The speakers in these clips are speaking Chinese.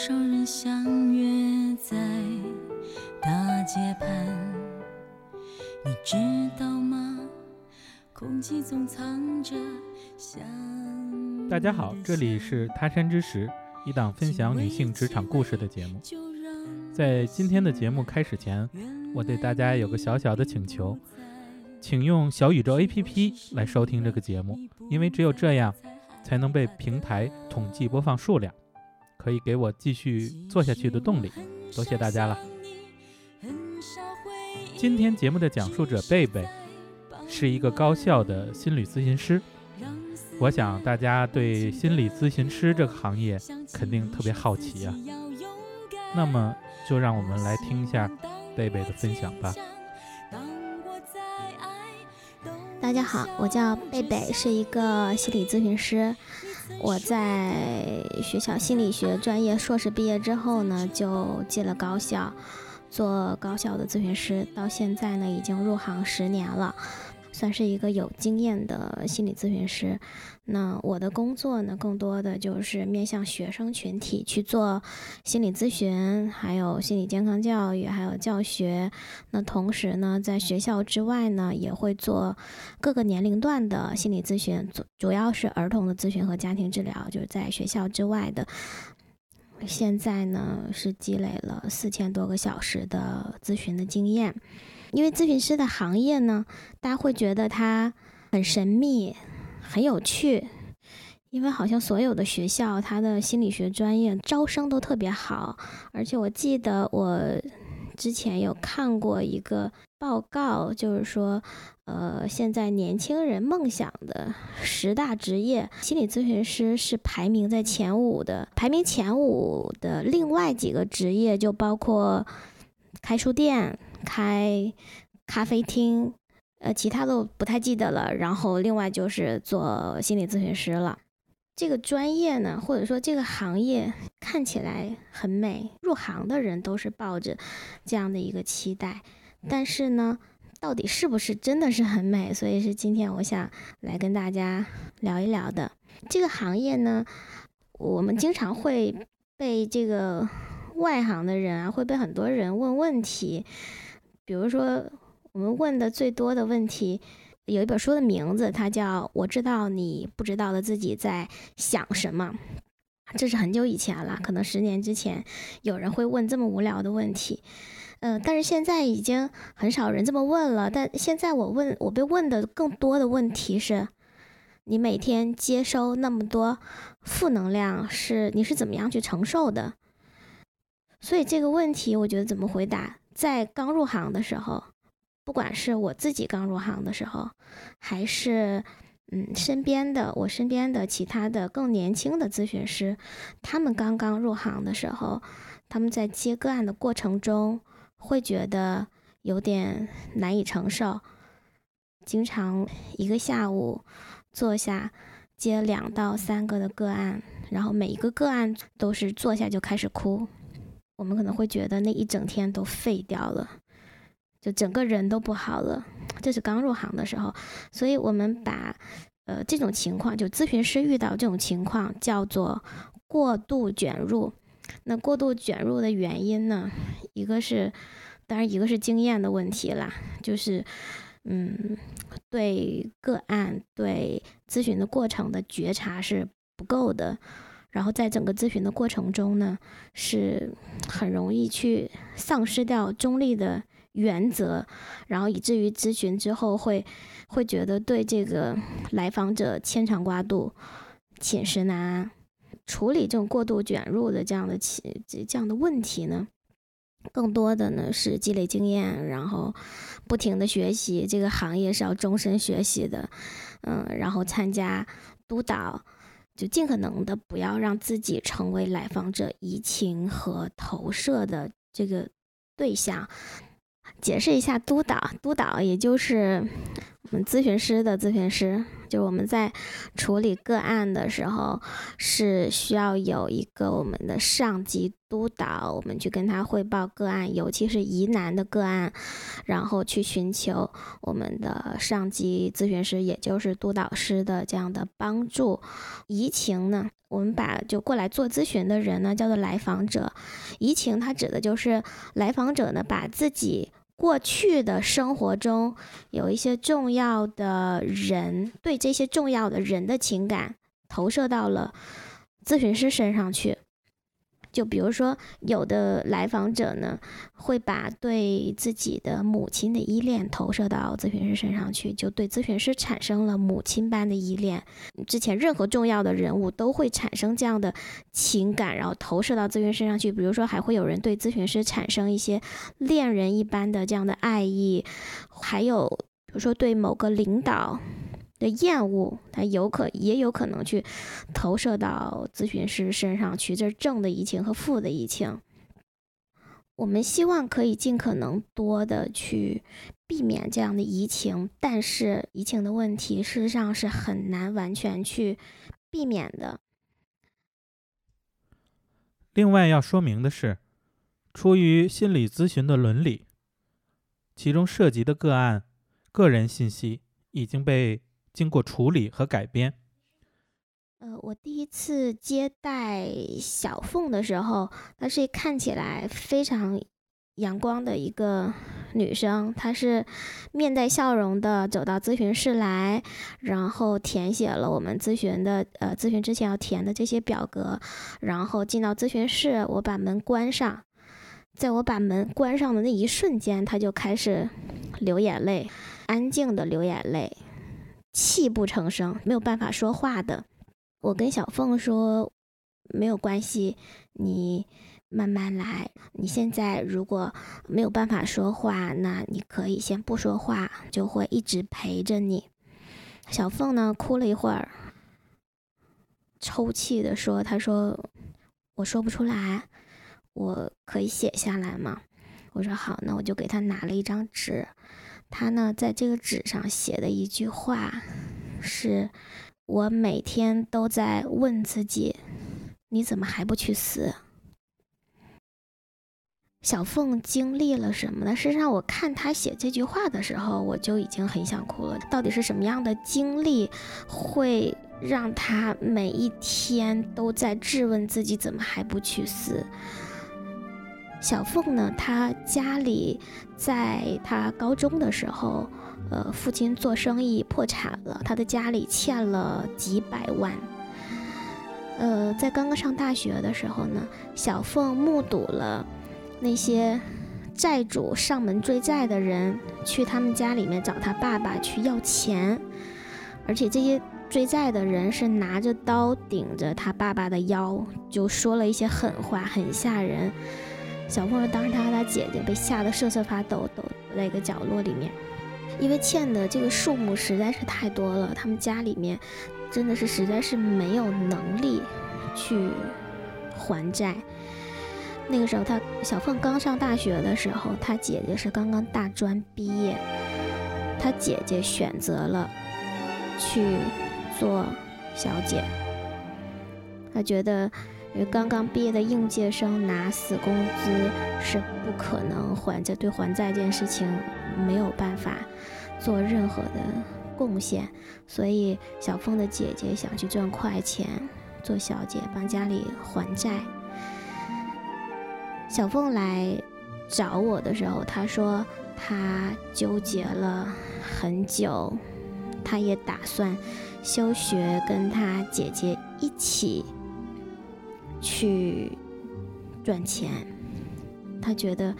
多少人相约在大街畔，你知道吗？空气中藏着香。大家好，这里是他山之石，一档分享女性职场故事的节目。在今天的节目开始前，我对大家有个小小的请求，请用小宇宙 APP 来收听这个节目，因为只有这样，才能被平台统计播放数量。可以给我继续做下去的动力，多谢大家了。今天节目的讲述者贝贝是一个高校的心理咨询师，我想大家对心理咨询师这个行业肯定特别好奇啊。那么就让我们来听一下贝贝的分享吧。大家好，我叫贝贝，是一个心理咨询师。我在学校心理学专业硕士毕业之后呢，就进了高校，做高校的咨询师，到现在呢已经入行十年了。算是一个有经验的心理咨询师。那我的工作呢，更多的就是面向学生群体去做心理咨询，还有心理健康教育，还有教学。那同时呢，在学校之外呢，也会做各个年龄段的心理咨询，主主要是儿童的咨询和家庭治疗，就是在学校之外的。现在呢，是积累了四千多个小时的咨询的经验。因为咨询师的行业呢，大家会觉得它很神秘、很有趣。因为好像所有的学校，它的心理学专业招生都特别好。而且我记得我之前有看过一个报告，就是说，呃，现在年轻人梦想的十大职业，心理咨询师是排名在前五的。排名前五的另外几个职业就包括开书店。开咖啡厅，呃，其他的不太记得了。然后另外就是做心理咨询师了。这个专业呢，或者说这个行业看起来很美，入行的人都是抱着这样的一个期待。但是呢，到底是不是真的是很美？所以是今天我想来跟大家聊一聊的。这个行业呢，我们经常会被这个外行的人啊，会被很多人问问题。比如说，我们问的最多的问题，有一本书的名字，它叫《我知道你不知道的自己在想什么》。这是很久以前了，可能十年之前有人会问这么无聊的问题，嗯，但是现在已经很少人这么问了。但现在我问我被问的更多的问题是：你每天接收那么多负能量，是你是怎么样去承受的？所以这个问题，我觉得怎么回答？在刚入行的时候，不管是我自己刚入行的时候，还是嗯身边的我身边的其他的更年轻的咨询师，他们刚刚入行的时候，他们在接个案的过程中，会觉得有点难以承受，经常一个下午坐下接两到三个的个案，然后每一个个案都是坐下就开始哭。我们可能会觉得那一整天都废掉了，就整个人都不好了。这是刚入行的时候，所以我们把呃这种情况，就咨询师遇到这种情况叫做过度卷入。那过度卷入的原因呢，一个是当然一个是经验的问题啦，就是嗯对个案对咨询的过程的觉察是不够的。然后在整个咨询的过程中呢，是很容易去丧失掉中立的原则，然后以至于咨询之后会会觉得对这个来访者牵肠挂肚、寝食难安。处理这种过度卷入的这样的起这样的问题呢，更多的呢是积累经验，然后不停的学习。这个行业是要终身学习的，嗯，然后参加督导。就尽可能的不要让自己成为来访者移情和投射的这个对象。解释一下，督导，督导也就是我们咨询师的咨询师，就是我们在处理个案的时候，是需要有一个我们的上级督导，我们去跟他汇报个案，尤其是疑难的个案，然后去寻求我们的上级咨询师，也就是督导师的这样的帮助。移情呢，我们把就过来做咨询的人呢叫做来访者，移情它指的就是来访者呢把自己。过去的生活中有一些重要的人，对这些重要的人的情感投射到了咨询师身上去。就比如说，有的来访者呢，会把对自己的母亲的依恋投射到咨询师身上去，就对咨询师产生了母亲般的依恋。之前任何重要的人物都会产生这样的情感，然后投射到咨询师身上去。比如说，还会有人对咨询师产生一些恋人一般的这样的爱意，还有比如说对某个领导。的厌恶，他有可也有可能去投射到咨询师身上去，这是正的移情和负的移情。我们希望可以尽可能多的去避免这样的移情，但是移情的问题事实上是很难完全去避免的。另外要说明的是，出于心理咨询的伦理，其中涉及的个案个人信息已经被。经过处理和改编。呃，我第一次接待小凤的时候，她是看起来非常阳光的一个女生。她是面带笑容的走到咨询室来，然后填写了我们咨询的呃咨询之前要填的这些表格，然后进到咨询室。我把门关上，在我把门关上的那一瞬间，她就开始流眼泪，安静的流眼泪。泣不成声，没有办法说话的。我跟小凤说：“没有关系，你慢慢来。你现在如果没有办法说话，那你可以先不说话，就会一直陪着你。”小凤呢，哭了一会儿，抽泣的说：“他说我说不出来，我可以写下来吗？”我说：“好，那我就给他拿了一张纸。”他呢，在这个纸上写的一句话，是我每天都在问自己：你怎么还不去死？小凤经历了什么呢？实际上，我看他写这句话的时候，我就已经很想哭了。到底是什么样的经历，会让他每一天都在质问自己：怎么还不去死？小凤呢，她家里在她高中的时候，呃，父亲做生意破产了，她的家里欠了几百万。呃，在刚刚上大学的时候呢，小凤目睹了那些债主上门追债的人去他们家里面找他爸爸去要钱，而且这些追债的人是拿着刀顶着他爸爸的腰，就说了一些狠话，很吓人。小凤说：“当时他和他姐姐被吓得瑟瑟发抖，抖在一个角落里面，因为欠的这个数目实在是太多了。他们家里面真的是实在是没有能力去还债。那个时候，他小凤刚上大学的时候，他姐姐是刚刚大专毕业，他姐姐选择了去做小姐，他觉得。”因为刚刚毕业的应届生拿死工资是不可能还债，对还债这件事情没有办法做任何的贡献，所以小凤的姐姐想去赚快钱，做小姐帮家里还债。小凤来找我的时候，她说她纠结了很久，她也打算休学，跟她姐姐一起。去赚钱，他觉得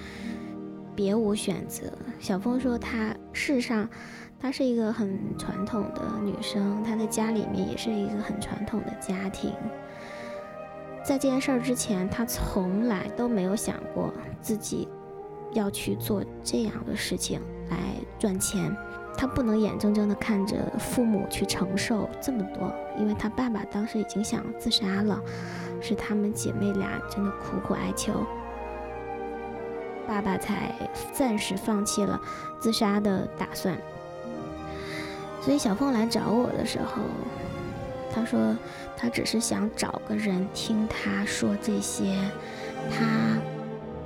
别无选择。小峰说，他事实上，她是一个很传统的女生，她的家里面也是一个很传统的家庭。在这件事儿之前，她从来都没有想过自己要去做这样的事情来赚钱。她不能眼睁睁地看着父母去承受这么多，因为她爸爸当时已经想自杀了。是她们姐妹俩真的苦苦哀求，爸爸才暂时放弃了自杀的打算。所以小凤来找我的时候，她说她只是想找个人听她说这些，她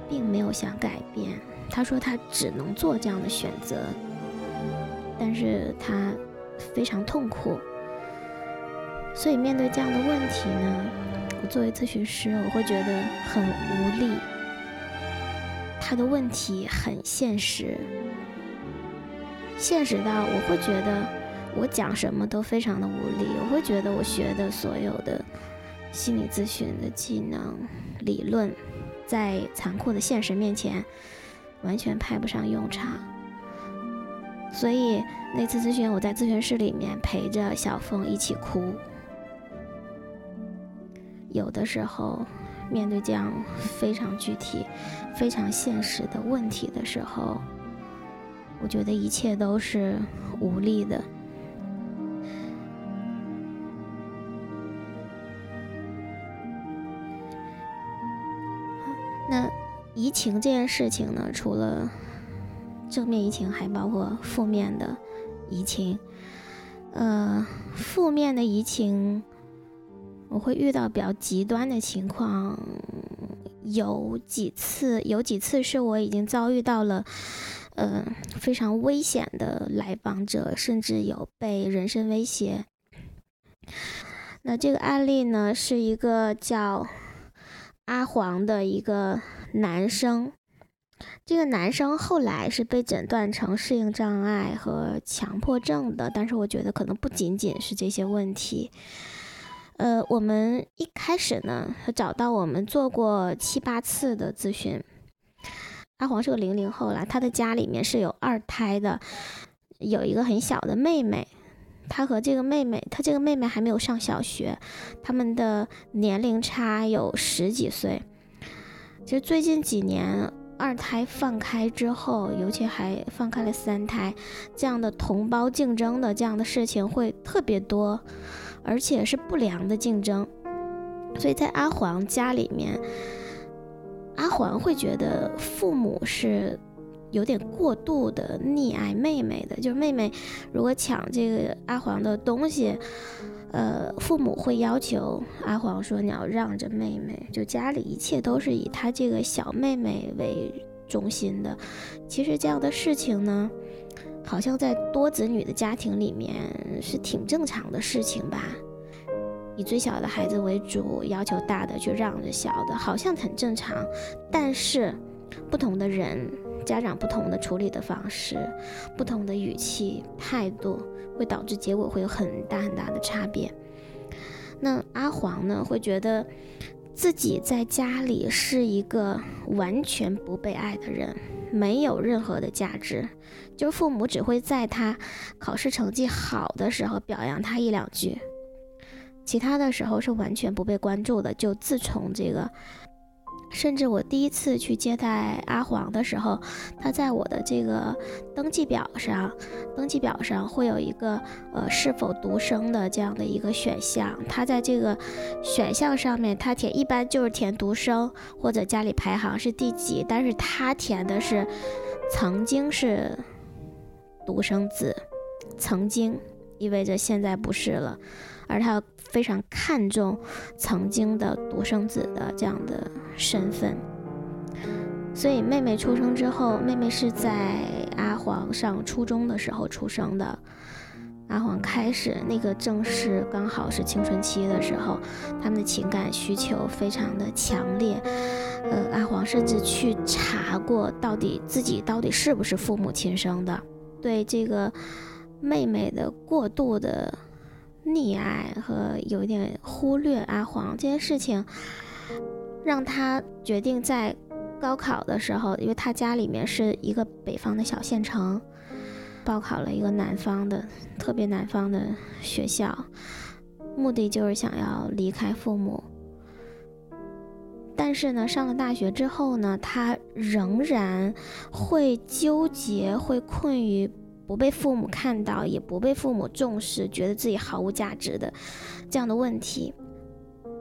并没有想改变。她说她只能做这样的选择，但是她非常痛苦。所以面对这样的问题呢，作为咨询师，我会觉得很无力。他的问题很现实，现实到我会觉得我讲什么都非常的无力。我会觉得我学的所有的心理咨询的技能、理论，在残酷的现实面前完全派不上用场。所以那次咨询，我在咨询室里面陪着小凤一起哭。有的时候。面对这样非常具体、非常现实的问题的时候，我觉得一切都是无力的。那移情这件事情呢？除了正面移情，还包括负面的移情。呃，负面的移情。我会遇到比较极端的情况，有几次，有几次是我已经遭遇到了，呃，非常危险的来访者，甚至有被人身威胁。那这个案例呢，是一个叫阿黄的一个男生，这个男生后来是被诊断成适应障碍和强迫症的，但是我觉得可能不仅仅是这些问题。呃，我们一开始呢，找到我们做过七八次的咨询。阿黄是个零零后了，他的家里面是有二胎的，有一个很小的妹妹。他和这个妹妹，他这个妹妹还没有上小学，他们的年龄差有十几岁。其实最近几年，二胎放开之后，尤其还放开了三胎，这样的同胞竞争的这样的事情会特别多。而且是不良的竞争，所以在阿黄家里面，阿黄会觉得父母是有点过度的溺爱妹妹的，就是妹妹如果抢这个阿黄的东西，呃，父母会要求阿黄说你要让着妹妹，就家里一切都是以他这个小妹妹为中心的。其实这样的事情呢。好像在多子女的家庭里面是挺正常的事情吧，以最小的孩子为主，要求大的去让着小的，好像很正常。但是，不同的人，家长不同的处理的方式，不同的语气态度，会导致结果会有很大很大的差别。那阿黄呢，会觉得自己在家里是一个完全不被爱的人。没有任何的价值，就是父母只会在他考试成绩好的时候表扬他一两句，其他的时候是完全不被关注的。就自从这个，甚至我第一次去接待阿黄的时候，他在我的这个登记表上，登记表上会有一个呃是否独生的这样的一个选项，他在这个选项上面他填一般就是填独生或者家里排行是第几，但是他填的是曾经是独生子，曾经。意味着现在不是了，而他非常看重曾经的独生子的这样的身份。所以妹妹出生之后，妹妹是在阿黄上初中的时候出生的。阿黄开始那个正是刚好是青春期的时候，他们的情感需求非常的强烈。呃，阿黄甚至去查过到底自己到底是不是父母亲生的。对这个妹妹的过度的溺爱和有一点忽略阿黄这件事情，让他决定在。高考的时候，因为他家里面是一个北方的小县城，报考了一个南方的特别南方的学校，目的就是想要离开父母。但是呢，上了大学之后呢，他仍然会纠结，会困于不被父母看到，也不被父母重视，觉得自己毫无价值的这样的问题。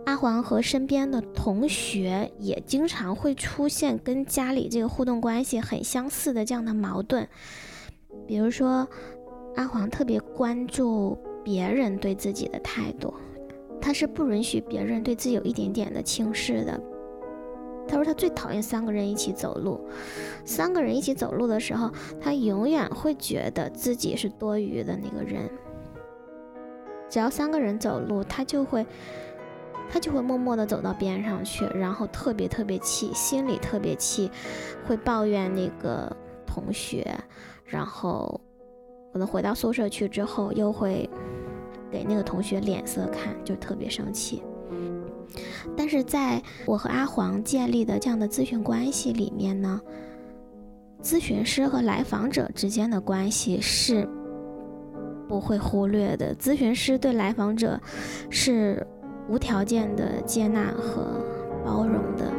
阿黄和身边的同学也经常会出现跟家里这个互动关系很相似的这样的矛盾，比如说阿黄特别关注别人对自己的态度，他是不允许别人对自己有一点点的轻视的。他说他最讨厌三个人一起走路，三个人一起走路的时候，他永远会觉得自己是多余的那个人。只要三个人走路，他就会，他就会默默地走到边上去，然后特别特别气，心里特别气，会抱怨那个同学，然后可能回到宿舍去之后，又会给那个同学脸色看，就特别生气。但是在我和阿黄建立的这样的咨询关系里面呢，咨询师和来访者之间的关系是不会忽略的。咨询师对来访者是无条件的接纳和包容的，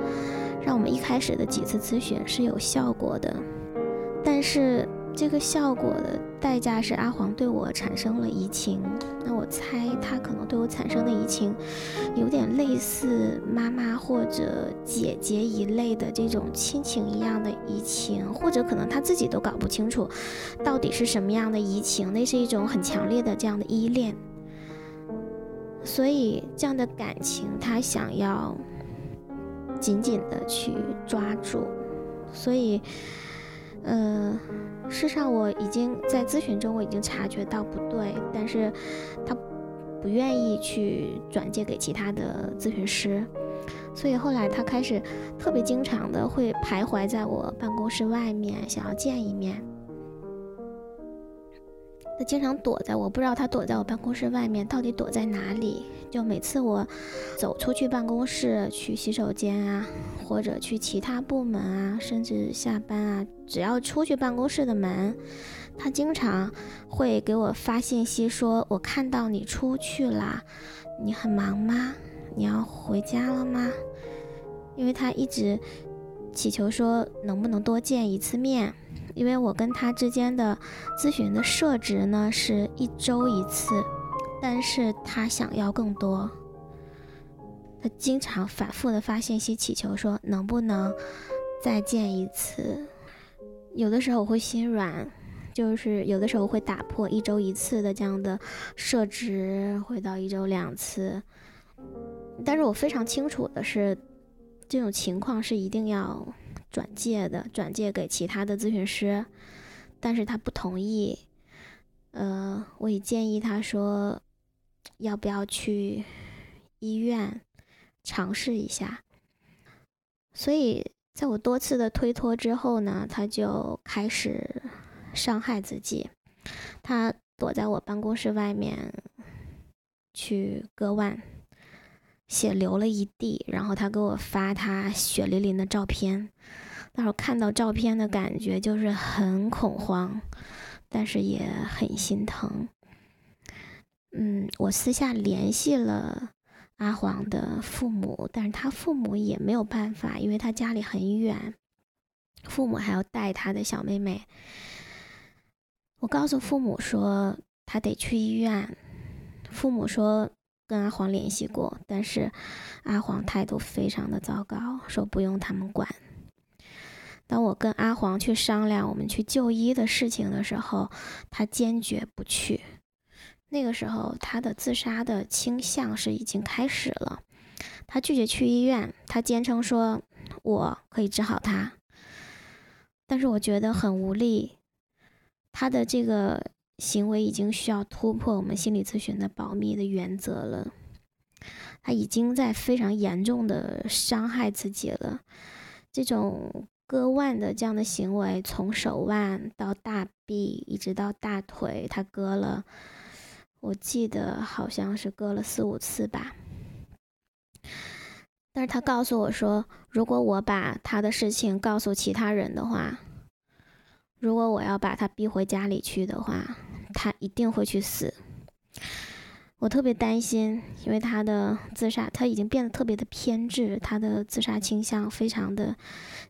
让我们一开始的几次咨询是有效果的。但是。这个效果的代价是阿黄对我产生了移情，那我猜他可能对我产生的移情，有点类似妈妈或者姐姐一类的这种亲情一样的移情，或者可能他自己都搞不清楚到底是什么样的移情，那是一种很强烈的这样的依恋，所以这样的感情他想要紧紧的去抓住，所以，呃。事实上，我已经在咨询中，我已经察觉到不对，但是他不愿意去转介给其他的咨询师，所以后来他开始特别经常的会徘徊在我办公室外面，想要见一面。他经常躲在，我不知道他躲在我办公室外面到底躲在哪里。就每次我走出去办公室去洗手间啊，或者去其他部门啊，甚至下班啊，只要出去办公室的门，他经常会给我发信息说：“我看到你出去啦，你很忙吗？你要回家了吗？”因为他一直祈求说能不能多见一次面。因为我跟他之间的咨询的设置呢是一周一次，但是他想要更多，他经常反复的发信息祈求说能不能再见一次，有的时候我会心软，就是有的时候会打破一周一次的这样的设置，回到一周两次，但是我非常清楚的是，这种情况是一定要。转借的，转借给其他的咨询师，但是他不同意。呃，我也建议他说，要不要去医院尝试一下。所以，在我多次的推脱之后呢，他就开始伤害自己。他躲在我办公室外面去割腕，血流了一地，然后他给我发他血淋淋的照片。那时候看到照片的感觉就是很恐慌，但是也很心疼。嗯，我私下联系了阿黄的父母，但是他父母也没有办法，因为他家里很远，父母还要带他的小妹妹。我告诉父母说他得去医院，父母说跟阿黄联系过，但是阿黄态度非常的糟糕，说不用他们管。当我跟阿黄去商量我们去就医的事情的时候，他坚决不去。那个时候，他的自杀的倾向是已经开始了。他拒绝去医院，他坚称说我可以治好他。但是我觉得很无力，他的这个行为已经需要突破我们心理咨询的保密的原则了。他已经在非常严重的伤害自己了，这种。割腕的这样的行为，从手腕到大臂，一直到大腿，他割了，我记得好像是割了四五次吧。但是他告诉我说，如果我把他的事情告诉其他人的话，如果我要把他逼回家里去的话，他一定会去死。我特别担心，因为他的自杀，他已经变得特别的偏执，他的自杀倾向非常的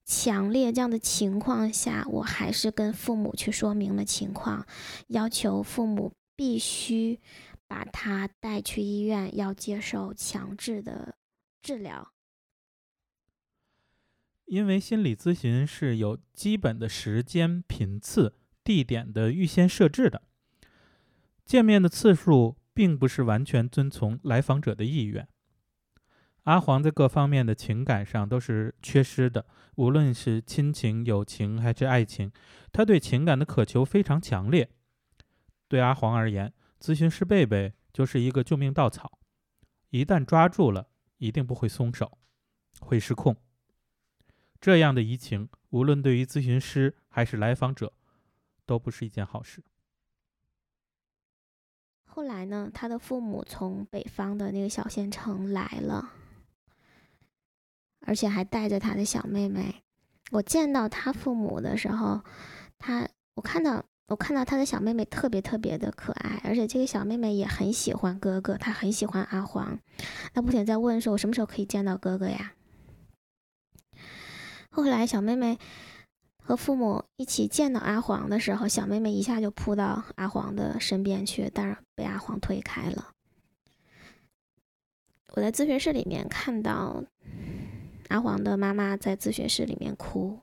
强烈。这样的情况下，我还是跟父母去说明了情况，要求父母必须把他带去医院，要接受强制的治疗。因为心理咨询是有基本的时间、频次、地点的预先设置的。见面的次数并不是完全遵从来访者的意愿。阿黄在各方面的情感上都是缺失的，无论是亲情、友情还是爱情，他对情感的渴求非常强烈。对阿黄而言，咨询师贝贝就是一个救命稻草，一旦抓住了，一定不会松手，会失控。这样的移情，无论对于咨询师还是来访者，都不是一件好事。后来呢，他的父母从北方的那个小县城来了。而且还带着他的小妹妹。我见到他父母的时候，他我看到我看到他的小妹妹特别特别的可爱，而且这个小妹妹也很喜欢哥哥，她很喜欢阿黄。她不停在问说：“我什么时候可以见到哥哥呀？”后来小妹妹和父母一起见到阿黄的时候，小妹妹一下就扑到阿黄的身边去，但是被阿黄推开了。我在咨询室里面看到。阿黄的妈妈在咨询室里面哭，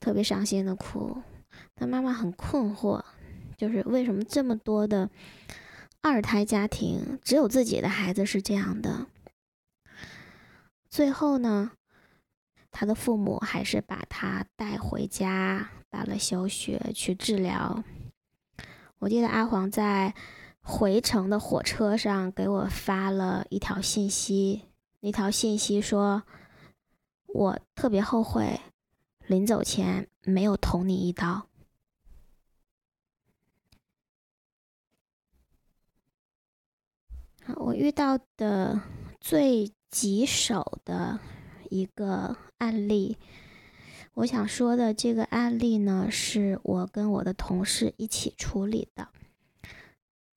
特别伤心的哭。他妈妈很困惑，就是为什么这么多的二胎家庭，只有自己的孩子是这样的。最后呢，他的父母还是把他带回家，打了小雪去治疗。我记得阿黄在回程的火车上给我发了一条信息。那条信息说：“我特别后悔，临走前没有捅你一刀。”我遇到的最棘手的一个案例，我想说的这个案例呢，是我跟我的同事一起处理的。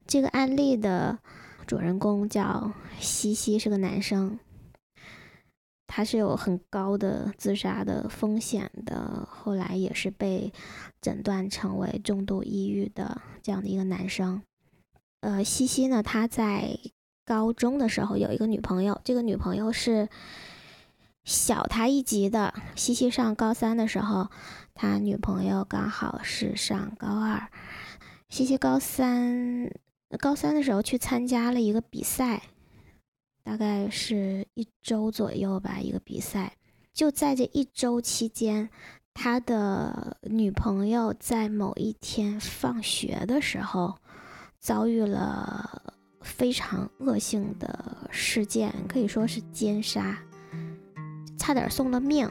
这个案例的主人公叫西西，是个男生。他是有很高的自杀的风险的，后来也是被诊断成为重度抑郁的这样的一个男生。呃，西西呢，他在高中的时候有一个女朋友，这个女朋友是小他一级的。西西上高三的时候，他女朋友刚好是上高二。西西高三高三的时候去参加了一个比赛。大概是一周左右吧，一个比赛。就在这一周期间，他的女朋友在某一天放学的时候，遭遇了非常恶性的事件，可以说是奸杀，差点送了命，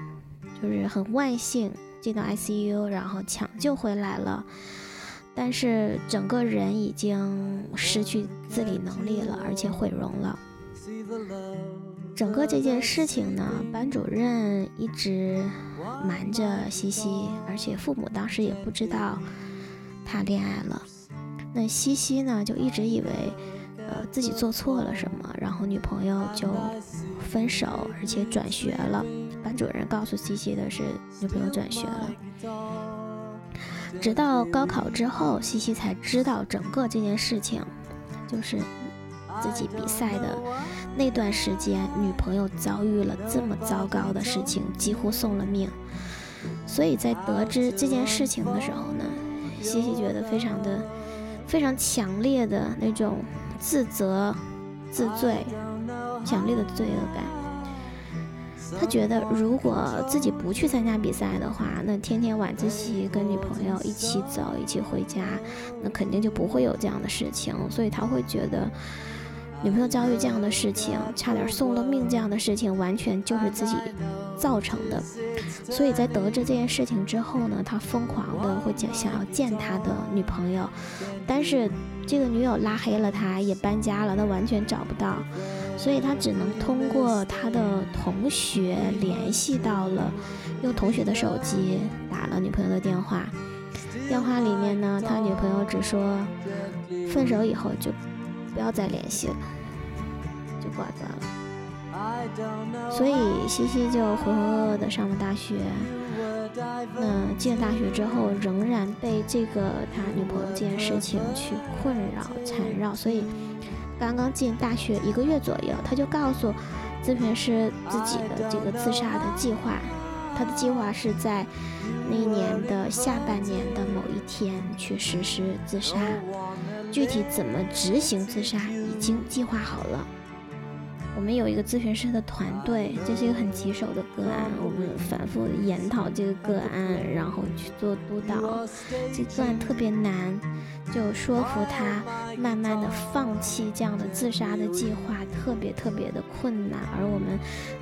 就是很万幸进到 ICU，然后抢救回来了，但是整个人已经失去自理能力了，而且毁容了。整个这件事情呢，班主任一直瞒着西西，而且父母当时也不知道他恋爱了。那西西呢，就一直以为，呃，自己做错了什么，然后女朋友就分手，而且转学了。班主任告诉西西的是，女朋友转学了。直到高考之后，西西才知道整个这件事情，就是。自己比赛的那段时间，女朋友遭遇了这么糟糕的事情，几乎送了命。所以在得知这件事情的时候呢，西西觉得非常的、非常强烈的那种自责、自罪，强烈的罪恶感。他觉得，如果自己不去参加比赛的话，那天天晚自习跟女朋友一起走、一起回家，那肯定就不会有这样的事情。所以他会觉得。女朋友遭遇这样的事情，差点送了命，这样的事情完全就是自己造成的。所以在得知这件事情之后呢，他疯狂的会想想要见他的女朋友，但是这个女友拉黑了他，也搬家了，他完全找不到，所以他只能通过他的同学联系到了，用同学的手机打了女朋友的电话。电话里面呢，他女朋友只说分手以后就。不要再联系了，就挂断了。所以西西就浑浑噩噩的上了大学。那进了大学之后，仍然被这个他女朋友这件事情去困扰缠绕。所以刚刚进大学一个月左右，他就告诉咨询师自己的这个自杀的计划。他的计划是在那一年的下半年的某一天去实施自杀。具体怎么执行自杀已经计划好了。我们有一个咨询师的团队，这是一个很棘手的个案，我们反复研讨这个个案，然后去做督导。这个案特别难，就说服他慢慢的放弃这样的自杀的计划，特别特别的困难。而我们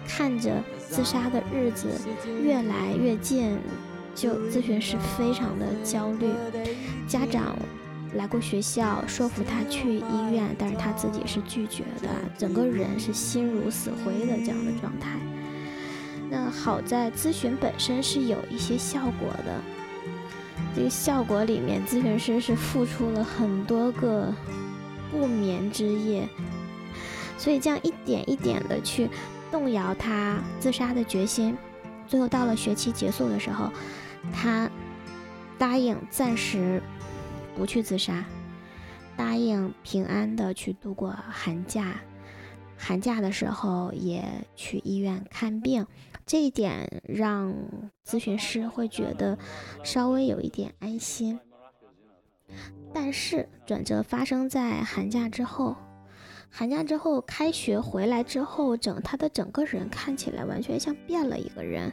看着自杀的日子越来越近，就咨询师非常的焦虑，家长。来过学校，说服他去医院，但是他自己是拒绝的，整个人是心如死灰的这样的状态。那好在咨询本身是有一些效果的，这个效果里面，咨询师是付出了很多个不眠之夜，所以这样一点一点的去动摇他自杀的决心，最后到了学期结束的时候，他答应暂时。不去自杀，答应平安的去度过寒假，寒假的时候也去医院看病，这一点让咨询师会觉得稍微有一点安心。但是转折发生在寒假之后，寒假之后开学回来之后，整他的整个人看起来完全像变了一个人，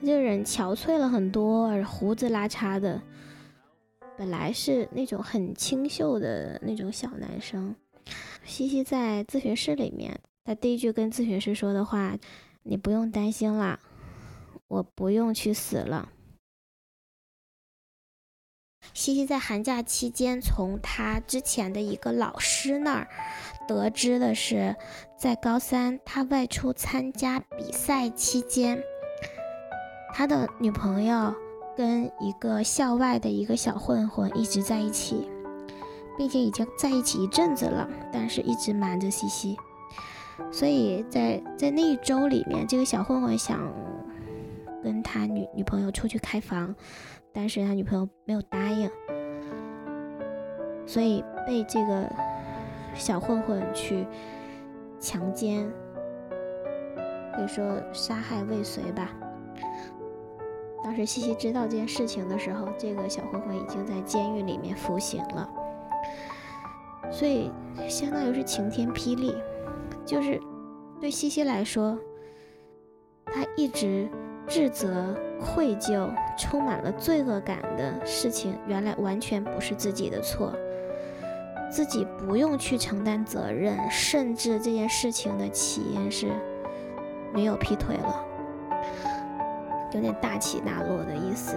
这个人憔悴了很多，胡子拉碴的。本来是那种很清秀的那种小男生，西西在咨询室里面，他第一句跟咨询师说的话：“你不用担心啦，我不用去死了。”西西在寒假期间从他之前的一个老师那儿得知的是，在高三他外出参加比赛期间，他的女朋友。跟一个校外的一个小混混一直在一起，并且已经在一起一阵子了，但是一直瞒着西西。所以在在那一周里面，这个小混混想跟他女女朋友出去开房，但是他女朋友没有答应，所以被这个小混混去强奸，可以说杀害未遂吧。当时西西知道这件事情的时候，这个小混混已经在监狱里面服刑了，所以相当于是晴天霹雳。就是对西西来说，他一直自责、愧疚、充满了罪恶感的事情，原来完全不是自己的错，自己不用去承担责任，甚至这件事情的起因是女友劈腿了。有点大起大落的意思，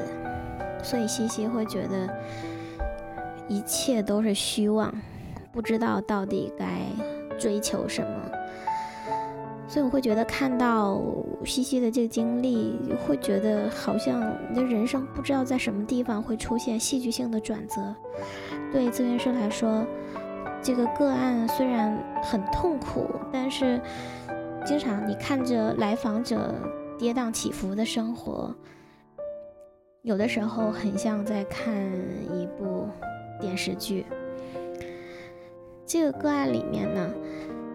所以西西会觉得一切都是虚妄，不知道到底该追求什么。所以我会觉得看到西西的这个经历，会觉得好像你的人生不知道在什么地方会出现戏剧性的转折。对咨询师来说，这个个案虽然很痛苦，但是经常你看着来访者。跌宕起伏的生活，有的时候很像在看一部电视剧。这个个案里面呢，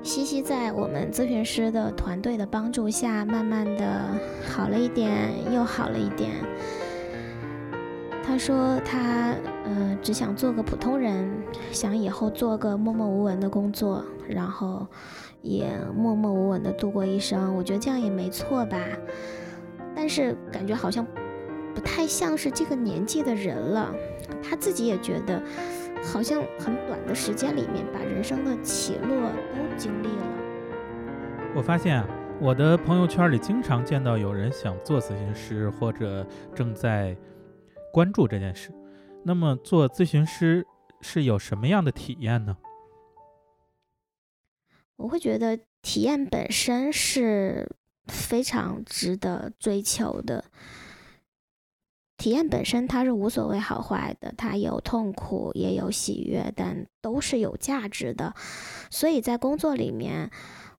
西西在我们咨询师的团队的帮助下，慢慢的好了一点，又好了一点。他说他呃只想做个普通人，想以后做个默默无闻的工作，然后。也默默无闻的度过一生，我觉得这样也没错吧。但是感觉好像不太像是这个年纪的人了。他自己也觉得，好像很短的时间里面，把人生的起落都经历了。我发现啊，我的朋友圈里经常见到有人想做咨询师，或者正在关注这件事。那么做咨询师是有什么样的体验呢？我会觉得体验本身是非常值得追求的。体验本身它是无所谓好坏的，它有痛苦也有喜悦，但都是有价值的。所以在工作里面，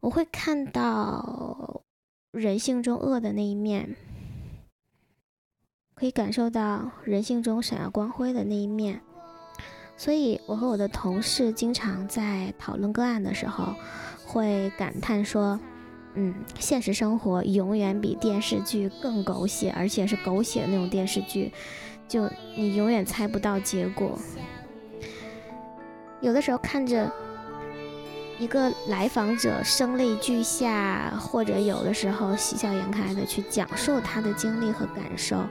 我会看到人性中恶的那一面，可以感受到人性中闪耀光辉的那一面。所以我和我的同事经常在讨论个案的时候。会感叹说：“嗯，现实生活永远比电视剧更狗血，而且是狗血的那种电视剧，就你永远猜不到结果。”有的时候看着一个来访者声泪俱下，或者有的时候喜笑颜开的去讲述他的经历和感受，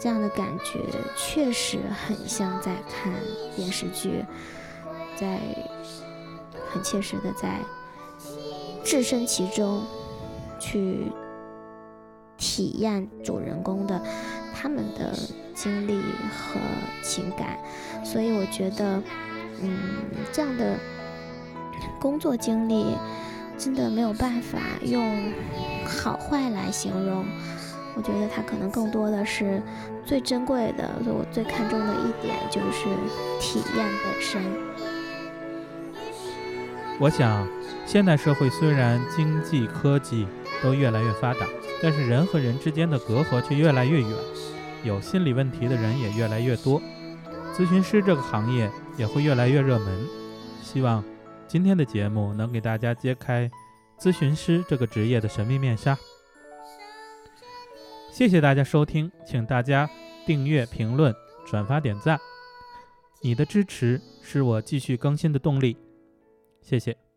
这样的感觉确实很像在看电视剧，在很切实的在置身其中去体验主人公的他们的经历和情感，所以我觉得。嗯，这样的工作经历真的没有办法用好坏来形容。我觉得它可能更多的是最珍贵的，我最看重的一点就是体验本身。我想，现代社会虽然经济科技都越来越发达，但是人和人之间的隔阂却越来越远，有心理问题的人也越来越多。咨询师这个行业也会越来越热门，希望今天的节目能给大家揭开咨询师这个职业的神秘面纱。谢谢大家收听，请大家订阅、评论、转发、点赞，你的支持是我继续更新的动力。谢谢。